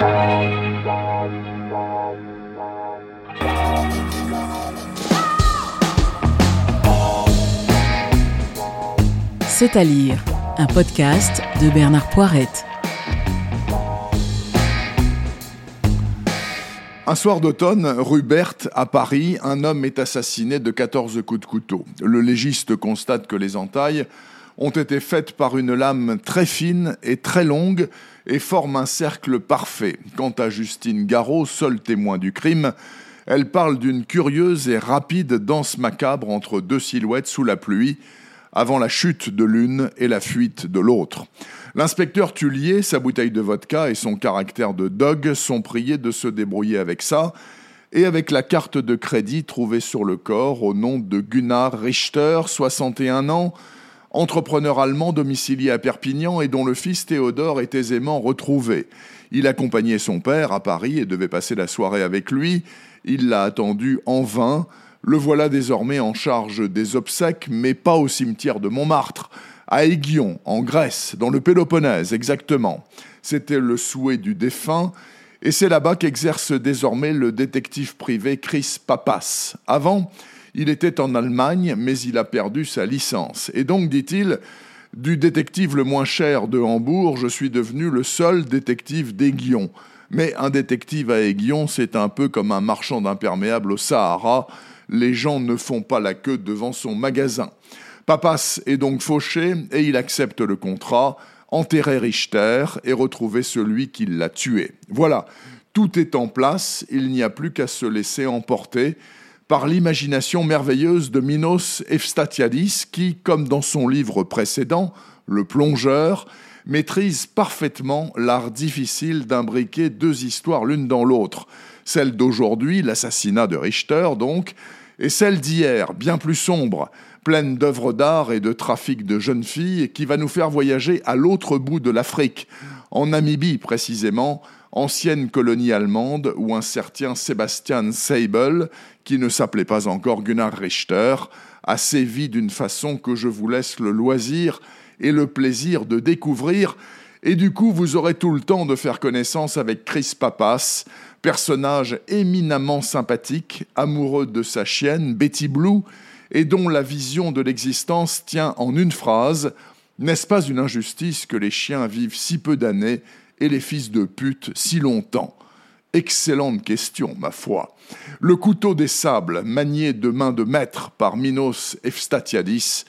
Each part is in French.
C'est à lire, un podcast de Bernard Poirette. Un soir d'automne, rue Berthe, à Paris, un homme est assassiné de 14 coups de couteau. Le légiste constate que les entailles ont été faites par une lame très fine et très longue et forment un cercle parfait. Quant à Justine Garot, seule témoin du crime, elle parle d'une curieuse et rapide danse macabre entre deux silhouettes sous la pluie, avant la chute de l'une et la fuite de l'autre. L'inspecteur Tullier, sa bouteille de vodka et son caractère de dog sont priés de se débrouiller avec ça, et avec la carte de crédit trouvée sur le corps au nom de Gunnar Richter, 61 ans, entrepreneur allemand domicilié à Perpignan et dont le fils Théodore est aisément retrouvé. Il accompagnait son père à Paris et devait passer la soirée avec lui. Il l'a attendu en vain. Le voilà désormais en charge des obsèques, mais pas au cimetière de Montmartre, à Aiguillon, en Grèce, dans le Péloponnèse exactement. C'était le souhait du défunt, et c'est là-bas qu'exerce désormais le détective privé Chris Papas. Avant, il était en Allemagne, mais il a perdu sa licence. Et donc, dit-il, du détective le moins cher de Hambourg, je suis devenu le seul détective d'Aiguillon. Mais un détective à Aiguillon, c'est un peu comme un marchand d'imperméables au Sahara les gens ne font pas la queue devant son magasin. Papas est donc fauché et il accepte le contrat, enterrer Richter et retrouver celui qui l'a tué. Voilà, tout est en place, il n'y a plus qu'à se laisser emporter par l'imagination merveilleuse de Minos Efstatiadis qui, comme dans son livre précédent, Le plongeur, maîtrise parfaitement l'art difficile d'imbriquer deux histoires l'une dans l'autre. Celle d'aujourd'hui, l'assassinat de Richter donc, et celle d'hier, bien plus sombre, pleine d'œuvres d'art et de trafic de jeunes filles, qui va nous faire voyager à l'autre bout de l'Afrique, en Namibie précisément, ancienne colonie allemande, où un certain Sebastian Seibel, qui ne s'appelait pas encore Gunnar Richter, a sévi d'une façon que je vous laisse le loisir et le plaisir de découvrir, et du coup vous aurez tout le temps de faire connaissance avec Chris Papas, personnage éminemment sympathique, amoureux de sa chienne, Betty Blue, et dont la vision de l'existence tient en une phrase. N'est-ce pas une injustice que les chiens vivent si peu d'années et les fils de pute si longtemps Excellente question, ma foi. Le couteau des sables, manié de main de maître par Minos Efstatiadis,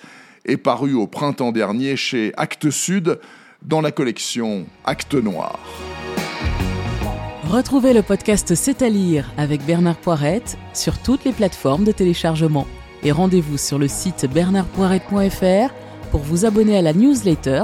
est paru au printemps dernier chez Actes Sud dans la collection Actes Noirs. Retrouvez le podcast C'est à lire avec Bernard Poirette sur toutes les plateformes de téléchargement. Et rendez-vous sur le site bernardpoirette.fr pour vous abonner à la newsletter